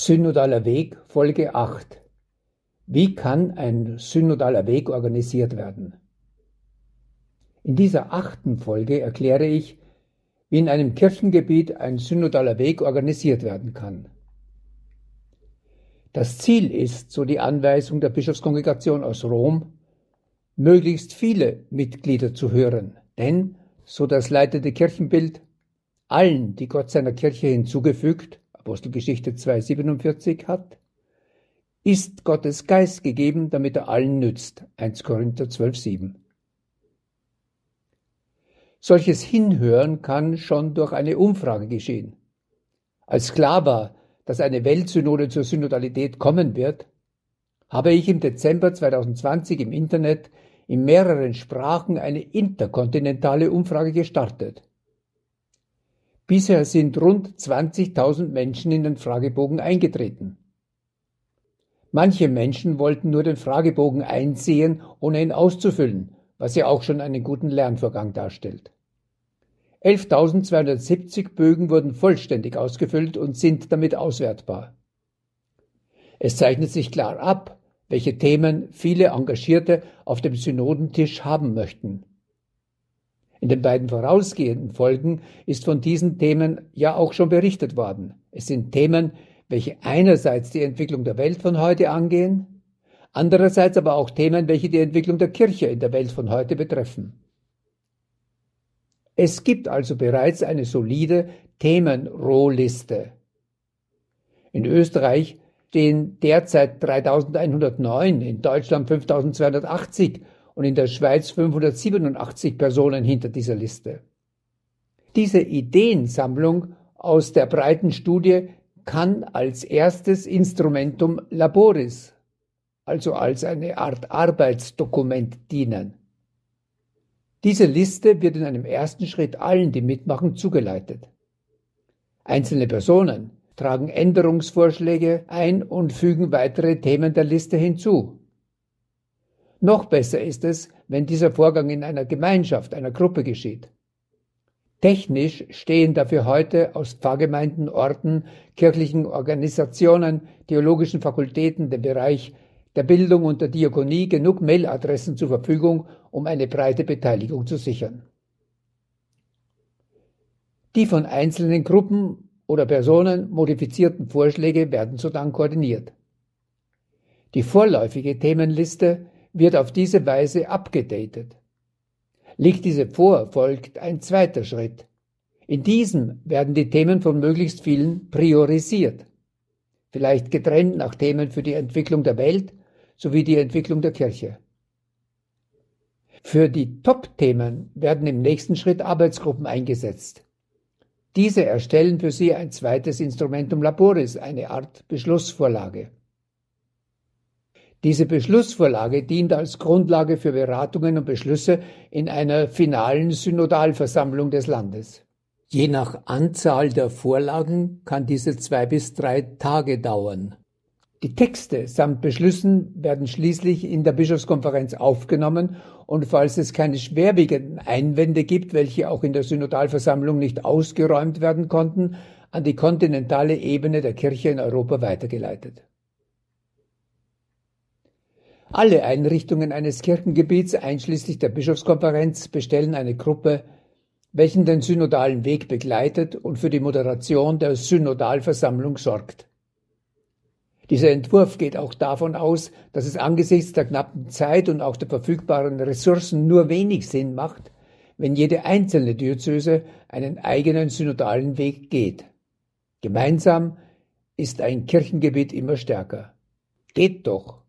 Synodaler Weg Folge 8 Wie kann ein synodaler Weg organisiert werden? In dieser achten Folge erkläre ich, wie in einem Kirchengebiet ein synodaler Weg organisiert werden kann. Das Ziel ist, so die Anweisung der Bischofskongregation aus Rom, möglichst viele Mitglieder zu hören, denn, so das leitende Kirchenbild, allen, die Gott seiner Kirche hinzugefügt, Apostelgeschichte 2,47 hat, ist Gottes Geist gegeben, damit er allen nützt. 1 Korinther 12,7. Solches Hinhören kann schon durch eine Umfrage geschehen. Als klar war, dass eine Weltsynode zur Synodalität kommen wird, habe ich im Dezember 2020 im Internet in mehreren Sprachen eine interkontinentale Umfrage gestartet. Bisher sind rund 20.000 Menschen in den Fragebogen eingetreten. Manche Menschen wollten nur den Fragebogen einsehen, ohne ihn auszufüllen, was ja auch schon einen guten Lernvorgang darstellt. 11.270 Bögen wurden vollständig ausgefüllt und sind damit auswertbar. Es zeichnet sich klar ab, welche Themen viele Engagierte auf dem Synodentisch haben möchten. In den beiden vorausgehenden Folgen ist von diesen Themen ja auch schon berichtet worden. Es sind Themen, welche einerseits die Entwicklung der Welt von heute angehen, andererseits aber auch Themen, welche die Entwicklung der Kirche in der Welt von heute betreffen. Es gibt also bereits eine solide Themenrohliste. In Österreich stehen derzeit 3109, in Deutschland 5280 und in der Schweiz 587 Personen hinter dieser Liste. Diese Ideensammlung aus der breiten Studie kann als erstes Instrumentum Laboris, also als eine Art Arbeitsdokument dienen. Diese Liste wird in einem ersten Schritt allen, die mitmachen, zugeleitet. Einzelne Personen tragen Änderungsvorschläge ein und fügen weitere Themen der Liste hinzu. Noch besser ist es, wenn dieser Vorgang in einer Gemeinschaft, einer Gruppe geschieht. Technisch stehen dafür heute aus Pfarrgemeinden, Orten, kirchlichen Organisationen, theologischen Fakultäten, dem Bereich der Bildung und der Diakonie genug Mailadressen zur Verfügung, um eine breite Beteiligung zu sichern. Die von einzelnen Gruppen oder Personen modifizierten Vorschläge werden sodann koordiniert. Die vorläufige Themenliste wird auf diese Weise abgedatet. Liegt diese vor, folgt ein zweiter Schritt. In diesem werden die Themen von möglichst vielen priorisiert. Vielleicht getrennt nach Themen für die Entwicklung der Welt sowie die Entwicklung der Kirche. Für die Top-Themen werden im nächsten Schritt Arbeitsgruppen eingesetzt. Diese erstellen für sie ein zweites Instrumentum Laboris, eine Art Beschlussvorlage. Diese Beschlussvorlage dient als Grundlage für Beratungen und Beschlüsse in einer finalen Synodalversammlung des Landes. Je nach Anzahl der Vorlagen kann diese zwei bis drei Tage dauern. Die Texte samt Beschlüssen werden schließlich in der Bischofskonferenz aufgenommen und falls es keine schwerwiegenden Einwände gibt, welche auch in der Synodalversammlung nicht ausgeräumt werden konnten, an die kontinentale Ebene der Kirche in Europa weitergeleitet. Alle Einrichtungen eines Kirchengebiets einschließlich der Bischofskonferenz bestellen eine Gruppe, welchen den synodalen Weg begleitet und für die Moderation der Synodalversammlung sorgt. Dieser Entwurf geht auch davon aus, dass es angesichts der knappen Zeit und auch der verfügbaren Ressourcen nur wenig Sinn macht, wenn jede einzelne Diözese einen eigenen synodalen Weg geht. Gemeinsam ist ein Kirchengebiet immer stärker. Geht doch!